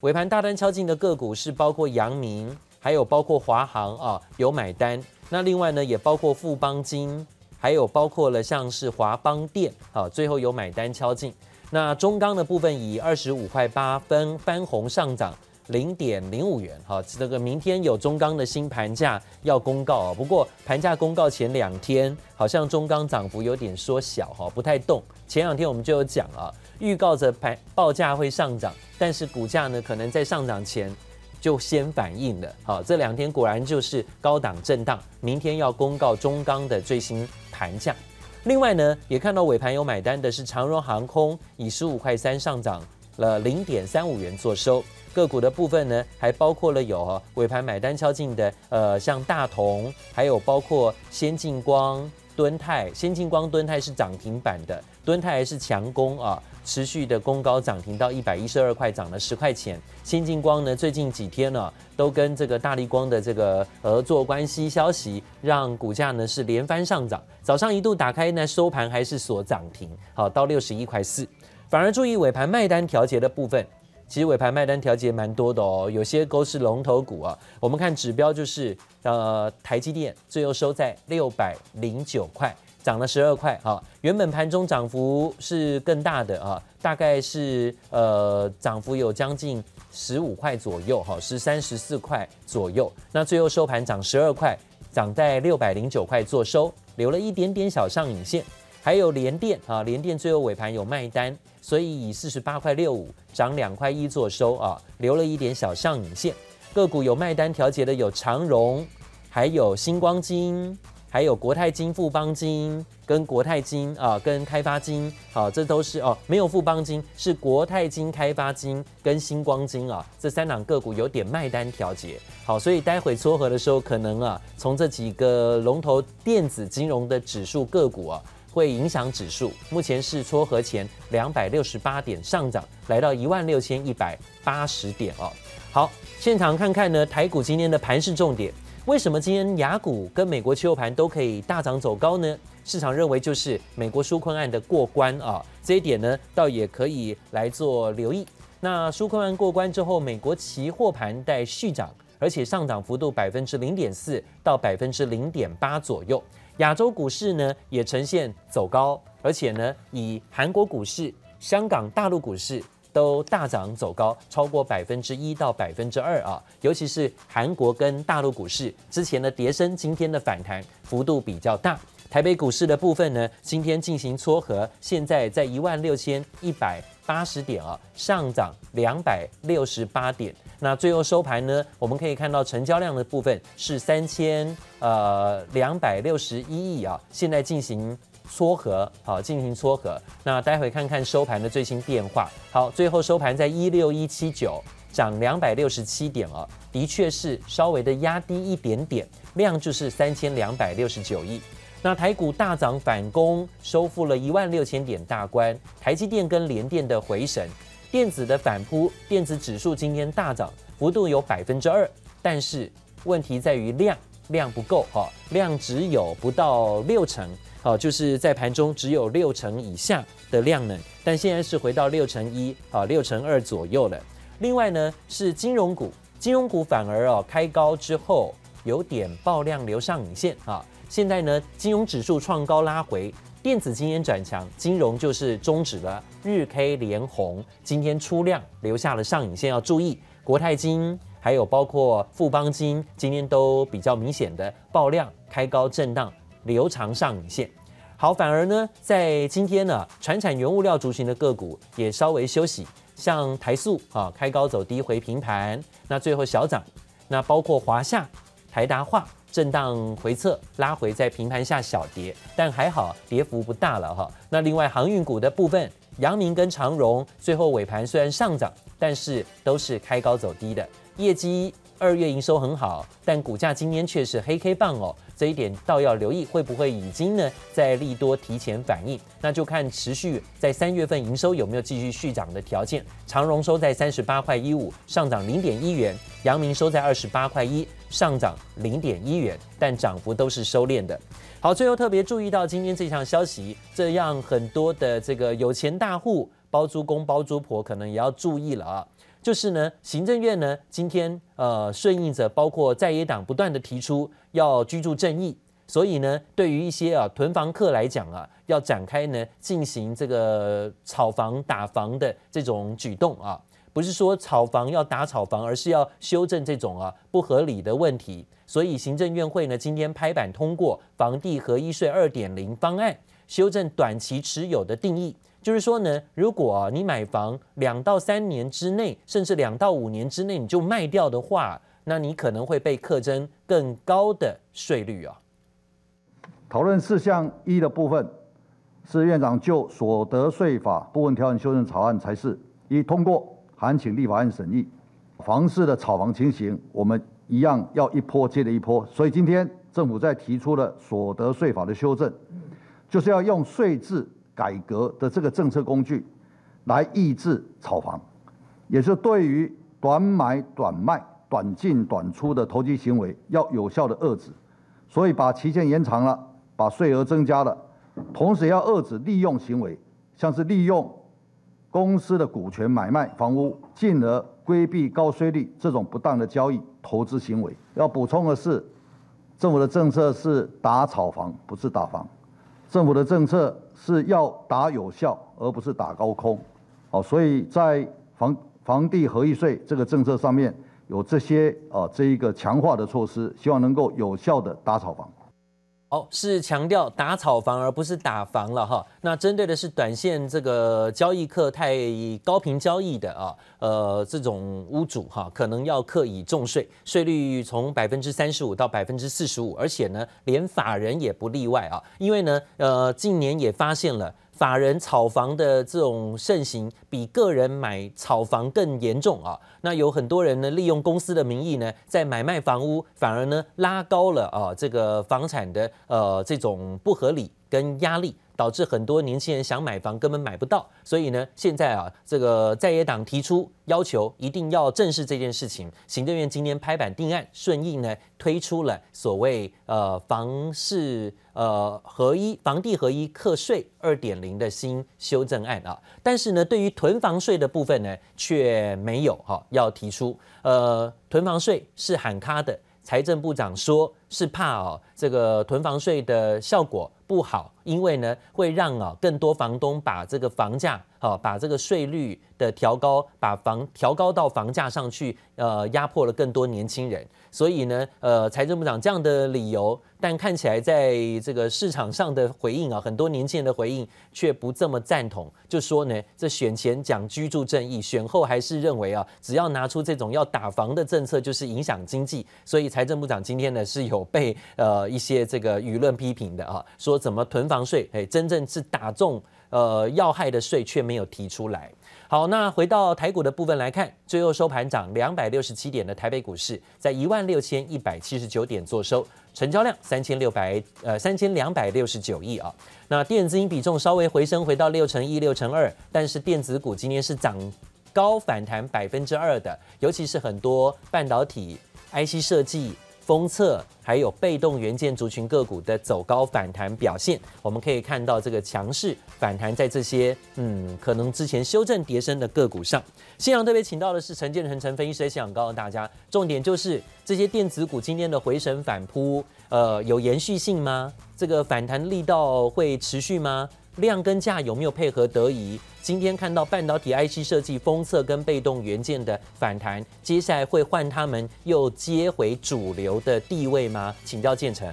尾盘大单敲进的个股是包括阳明，还有包括华航啊，有买单。那另外呢，也包括富邦金，还有包括了像是华邦电啊，最后有买单敲进。那中钢的部分以二十五块八分翻红上涨。零点零五元，哈，这个明天有中钢的新盘价要公告啊。不过盘价公告前两天，好像中钢涨幅有点缩小，哈，不太动。前两天我们就有讲啊，预告着盘报价会上涨，但是股价呢，可能在上涨前就先反应了。好，这两天果然就是高档震荡。明天要公告中钢的最新盘价。另外呢，也看到尾盘有买单的是长荣航空，以十五块三上涨了零点三五元做收。个股的部分呢，还包括了有哈尾盘买单敲进的，呃，像大同，还有包括先进光、敦泰。先进光、敦泰是涨停板的，敦泰还是强攻啊，持续的攻高涨停到一百一十二块，涨了十块钱。先进光呢，最近几天呢，都跟这个大立光的这个合作关系消息，让股价呢是连番上涨。早上一度打开呢，收盘还是锁涨停，好到六十一块四。反而注意尾盘卖单调节的部分。其实尾盘卖单调节蛮多的哦，有些都是龙头股啊。我们看指标就是，呃，台积电最后收在六百零九块，涨了十二块啊。原本盘中涨幅是更大的啊，大概是呃涨幅有将近十五块左右哈，十三十四块左右。那最后收盘涨十二块，涨在六百零九块做收，留了一点点小上影线。还有联电啊，联电最后尾盘有卖单。所以以四十八块六五涨两块一做收啊，留了一点小上影线。个股有卖单调节的有长荣，还有新光金，还有国泰金、富邦金跟国泰金啊，跟开发金啊，这都是哦，没有富邦金，是国泰金、开发金跟星光金啊，这三档个股有点卖单调节。好，所以待会撮合的时候，可能啊，从这几个龙头电子金融的指数个股啊。会影响指数，目前是撮合前两百六十八点上涨，来到一万六千一百八十点哦。好，现场看看呢，台股今天的盘势重点，为什么今天雅股跟美国期货盘都可以大涨走高呢？市场认为就是美国纾困案的过关啊，这一点呢，倒也可以来做留意。那纾困案过关之后，美国期货盘带续涨，而且上涨幅度百分之零点四到百分之零点八左右。亚洲股市呢也呈现走高，而且呢以韩国股市、香港、大陆股市都大涨走高，超过百分之一到百分之二啊。尤其是韩国跟大陆股市之前的跌升，今天的反弹幅度比较大。台北股市的部分呢，今天进行撮合，现在在一万六千一百八十点啊，上涨两百六十八点。那最后收盘呢，我们可以看到成交量的部分是三千呃两百六十一亿啊，现在进行撮合，好，进行撮合。那待会看看收盘的最新变化。好，最后收盘在一六一七九，涨两百六十七点啊，的确是稍微的压低一点点，量就是三千两百六十九亿。那台股大涨反攻，收复了一万六千点大关，台积电跟联电的回神。电子的反扑，电子指数今天大涨，幅度有百分之二，但是问题在于量，量不够哈，量只有不到六成，好，就是在盘中只有六成以下的量能，但现在是回到六成一啊，六成二左右了。另外呢是金融股，金融股反而哦开高之后有点爆量留上影线啊，现在呢金融指数创高拉回。电子今天转强，金融就是终止了日 K 连红，今天出量留下了上影线，要注意国泰金，还有包括富邦金，今天都比较明显的爆量开高震荡，留长上影线。好，反而呢，在今天呢，传产原物料族群的个股也稍微休息，像台塑啊，开高走低回平盘，那最后小涨，那包括华夏、台达化。震荡回测，拉回在平盘下小跌，但还好跌幅不大了哈。那另外航运股的部分，阳明跟长荣最后尾盘虽然上涨，但是都是开高走低的，业绩二月营收很好，但股价今天却是黑 K 棒哦。这一点倒要留意，会不会已经呢在利多提前反应？那就看持续在三月份营收有没有继续续涨的条件。长荣收在三十八块一五，上涨零点一元；阳明收在二十八块一，上涨零点一元，但涨幅都是收敛的。好，最后特别注意到今天这项消息，这让很多的这个有钱大户包租公包租婆可能也要注意了啊。就是呢，行政院呢今天呃顺应着包括在野党不断的提出要居住正义，所以呢，对于一些啊囤房客来讲啊，要展开呢进行这个炒房打房的这种举动啊。不是说炒房要打炒房，而是要修正这种啊不合理的问题。所以行政院会呢今天拍板通过房地合一税二点零方案，修正短期持有的定义。就是说呢，如果你买房两到三年之内，甚至两到五年之内你就卖掉的话，那你可能会被课征更高的税率啊。讨论事项一的部分，是院长就所得税法部分条文修正草案才是一通过。函请立法院审议，房市的炒房情形，我们一样要一波接着一波。所以今天政府在提出了所得税法的修正，就是要用税制改革的这个政策工具，来抑制炒房，也是对于短买短卖、短进短出的投机行为，要有效的遏制。所以把期限延长了，把税额增加了，同时要遏制利用行为，像是利用。公司的股权买卖房屋，进而规避高税率这种不当的交易投资行为。要补充的是，政府的政策是打炒房，不是打房。政府的政策是要打有效，而不是打高空。哦，所以在房房地合一税这个政策上面有这些啊这一个强化的措施，希望能够有效的打炒房。哦，是强调打炒房而不是打房了哈。那针对的是短线这个交易客太高频交易的啊，呃，这种屋主哈，可能要课以重税，税率从百分之三十五到百分之四十五，而且呢，连法人也不例外啊，因为呢，呃，近年也发现了。法人炒房的这种盛行，比个人买炒房更严重啊！那有很多人呢，利用公司的名义呢，在买卖房屋，反而呢拉高了啊这个房产的呃这种不合理跟压力。导致很多年轻人想买房根本买不到，所以呢，现在啊，这个在野党提出要求，一定要正视这件事情。行政院今天拍板定案，顺应呢推出了所谓呃房市呃合一房地合一课税二点零的新修正案啊，但是呢，对于囤房税的部分呢，却没有哈、要提出，呃，囤房税是喊卡的。财政部长说是怕哦，这个囤房税的效果不好，因为呢会让啊更多房东把这个房价好把这个税率的调高，把房调高到房价上去，呃压迫了更多年轻人。所以呢，呃，财政部长这样的理由，但看起来在这个市场上的回应啊，很多年轻人的回应却不这么赞同，就说呢，这选前讲居住正义，选后还是认为啊，只要拿出这种要打房的政策，就是影响经济。所以财政部长今天呢是有被呃一些这个舆论批评的啊，说怎么囤房税，哎，真正是打中呃要害的税却没有提出来。好，那回到台股的部分来看，最后收盘涨两百六十七点的台北股市，在一万六千一百七十九点做收，成交量三千六百呃三千两百六十九亿啊。那电子资金比重稍微回升，回到六成一、六成二，但是电子股今天是涨高反弹百分之二的，尤其是很多半导体、IC 设计。封测还有被动元件族群个股的走高反弹表现，我们可以看到这个强势反弹在这些嗯可能之前修正跌升的个股上。新阳特别请到的是陈建成陈分析师，想告诉大家，重点就是这些电子股今天的回神反扑，呃，有延续性吗？这个反弹力道会持续吗？量跟价有没有配合得宜？今天看到半导体 IC 设计、封测跟被动元件的反弹，接下来会换他们又接回主流的地位吗？请教建成。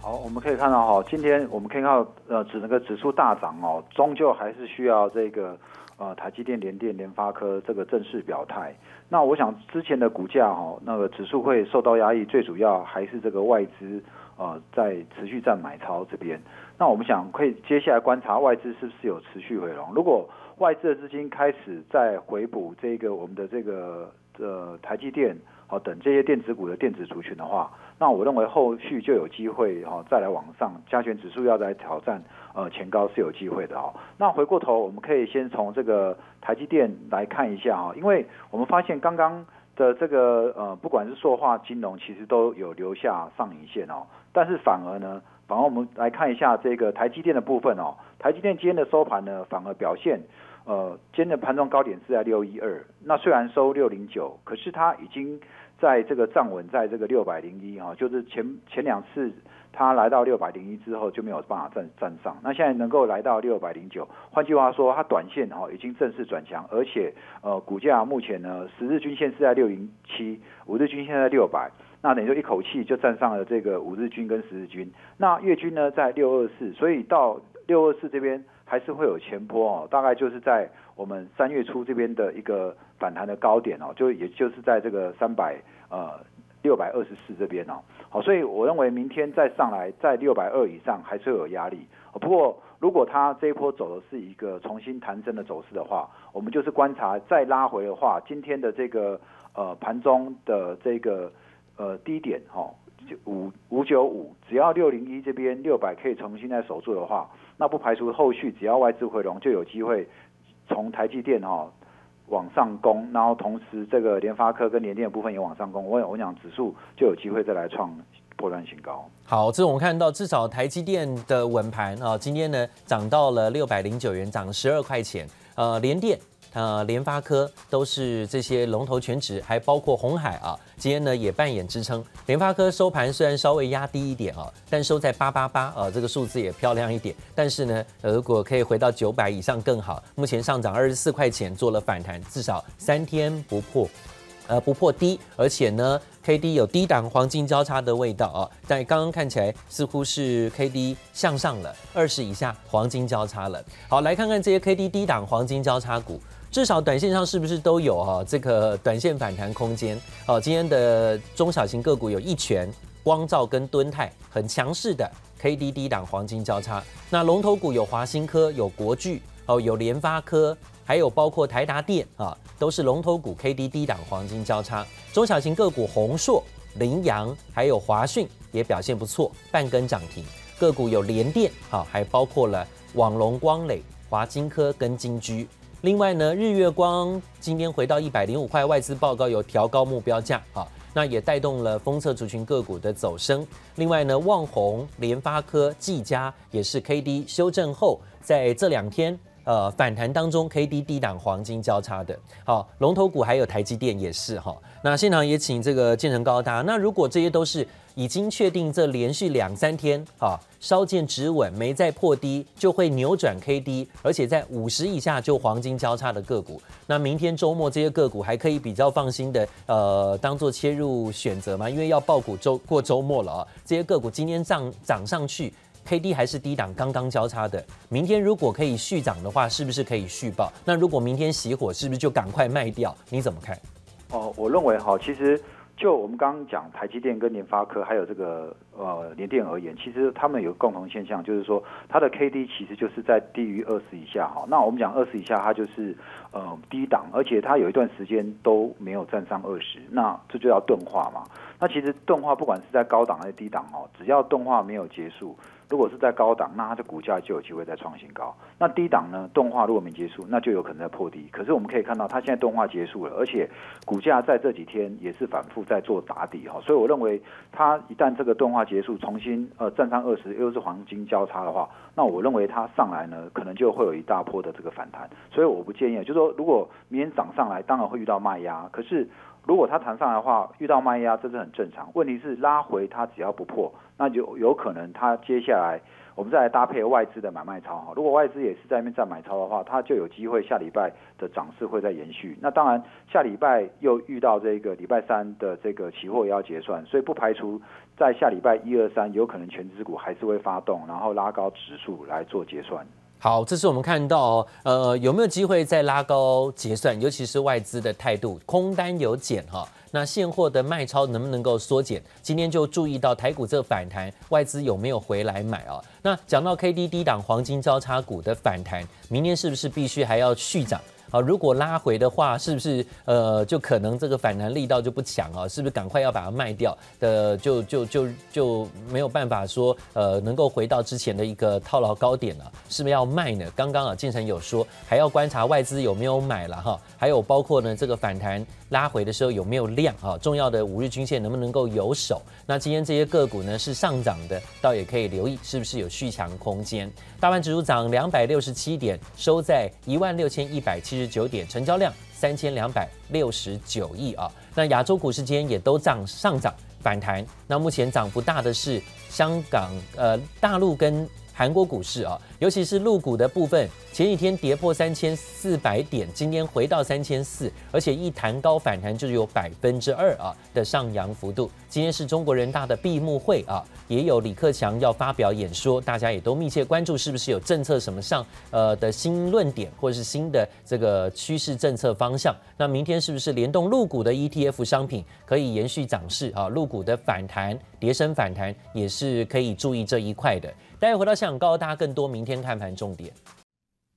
好，我们可以看到哈，今天我们可以看到呃，指那个指数大涨哦，终究还是需要这个呃台积电、联电、联发科这个正式表态。那我想之前的股价哈，那个指数会受到压抑，最主要还是这个外资呃在持续在买超这边。那我们想可以接下来观察外资是不是有持续回笼。如果外资的资金开始在回补这个我们的这个呃台积电好等这些电子股的电子族群的话，那我认为后续就有机会哈再来往上加权指数要来挑战呃前高是有机会的哦。那回过头我们可以先从这个台积电来看一下哈，因为我们发现刚刚的这个呃不管是塑化金融其实都有留下上影线哦，但是反而呢。反而我们来看一下这个台积电的部分哦，台积电今天的收盘呢，反而表现，呃，今天的盘中高点是在六一二，那虽然收六零九，可是它已经在这个站稳在这个六百零一哈，就是前前两次它来到六百零一之后就没有办法站站上，那现在能够来到六百零九，换句话说，它短线哈已经正式转强，而且呃股价目前呢十日均线是在六零七，五日均线在六百，那等于说一口气就站上了这个五日均跟十日均，那月均呢在六二四，所以到六二四这边。还是会有前波哦，大概就是在我们三月初这边的一个反弹的高点哦，就也就是在这个三百呃六百二十四这边哦，好，所以我认为明天再上来在六百二以上还是会有压力。不过如果它这一波走的是一个重新弹升的走势的话，我们就是观察再拉回的话，今天的这个呃盘中的这个呃低点哈，五五九五，只要六零一这边六百可以重新再守住的话。那不排除后续只要外资回笼，就有机会从台积电哈、往上攻，然后同时这个联发科跟联电的部分也往上攻，我我想指数就有机会再来创波段新高。好，这是我们看到至少台积电的稳盘啊，今天呢涨到了六百零九元，涨十二块钱。呃，联电。呃，联发科都是这些龙头权值，还包括鸿海啊，今天呢也扮演支撑。联发科收盘虽然稍微压低一点啊，但收在八八八啊，这个数字也漂亮一点。但是呢，如果可以回到九百以上更好。目前上涨二十四块钱，做了反弹，至少三天不破，呃不破低，而且呢，K D 有低档黄金交叉的味道啊。但刚刚看起来似乎是 K D 向上了，二十以下黄金交叉了。好，来看看这些 K D 低档黄金交叉股。至少短线上是不是都有哈这个短线反弹空间？哦，今天的中小型个股有一拳、光照跟敦泰很强势的 K D D 档黄金交叉。那龙头股有华新科、有国巨哦、有联发科，还有包括台达电啊，都是龙头股 K D D 档黄金交叉。中小型个股宏硕、羚羊还有华讯也表现不错，半根涨停。个股有联电啊，还包括了网龙光磊、华金科跟金居。另外呢，日月光今天回到一百零五块，外资报告有调高目标价啊，那也带动了封测族群个股的走升。另外呢，旺宏、联发科、技嘉也是 K D 修正后，在这两天呃反弹当中，K D 低档黄金交叉的。好，龙头股还有台积电也是哈。那现场也请这个建成高大。那如果这些都是。已经确定，这连续两三天啊，稍见止稳，没再破低，就会扭转 K D，而且在五十以下就黄金交叉的个股。那明天周末这些个股还可以比较放心的，呃，当做切入选择吗？因为要抱股周过周末了啊，这些个股今天涨涨上去，K D 还是低档刚刚交叉的。明天如果可以续涨的话，是不是可以续抱？那如果明天熄火，是不是就赶快卖掉？你怎么看？哦，我认为哈，其实。就我们刚刚讲台积电跟联发科还有这个呃联电而言，其实他们有共同现象，就是说它的 K D 其实就是在低于二十以下哈。那我们讲二十以下，它就是呃低档，而且它有一段时间都没有站上二十，那这就要钝化嘛。那其实钝化不管是在高档还是低档哦，只要钝化没有结束。如果是在高档，那它的股价就有机会再创新高。那低档呢？动画如果没结束，那就有可能在破低。可是我们可以看到，它现在动画结束了，而且股价在这几天也是反复在做打底哈。所以我认为，它一旦这个动画结束，重新呃站上二十，又是黄金交叉的话，那我认为它上来呢，可能就会有一大波的这个反弹。所以我不建议，就是说，如果明天涨上来，当然会遇到卖压。可是如果它弹上来的话，遇到卖压这是很正常。问题是拉回它只要不破。那就有可能，它接下来我们再来搭配外资的买卖超哈。如果外资也是在那边在买超的话，它就有机会下礼拜的涨势会再延续。那当然，下礼拜又遇到这个礼拜三的这个期货也要结算，所以不排除在下礼拜一二三有可能权值股还是会发动，然后拉高指数来做结算。好，这是我们看到，呃，有没有机会再拉高结算？尤其是外资的态度，空单有减哈。那现货的卖超能不能够缩减？今天就注意到台股这个反弹，外资有没有回来买啊？那讲到 K D 低档黄金交叉股的反弹，明天是不是必须还要续涨？好，如果拉回的话，是不是呃就可能这个反弹力道就不强啊？是不是赶快要把它卖掉的，就就就就没有办法说呃能够回到之前的一个套牢高点了？是不是要卖呢？刚刚啊，建成有说还要观察外资有没有买了哈，还有包括呢这个反弹拉回的时候有没有量啊？重要的五日均线能不能够有守？那今天这些个股呢是上涨的，倒也可以留意是不是有续强空间。大盘指数涨两百六十七点，收在一万六千一百七十九点，成交量三千两百六十九亿啊。那亚洲股市今天也都涨上涨反弹。那目前涨幅大的是香港、呃大陆跟韩国股市啊，尤其是陆股的部分，前几天跌破三千四百点，今天回到三千四，而且一弹高反弹就有百分之二啊的上扬幅度。今天是中国人大的闭幕会啊，也有李克强要发表演说，大家也都密切关注是不是有政策什么上呃的新论点，或者是新的这个趋势政策方向。那明天是不是联动入股的 ETF 商品可以延续涨势啊？入股的反弹、跌升反弹也是可以注意这一块的。待会回到现场，告诉大家更多明天看盘重点。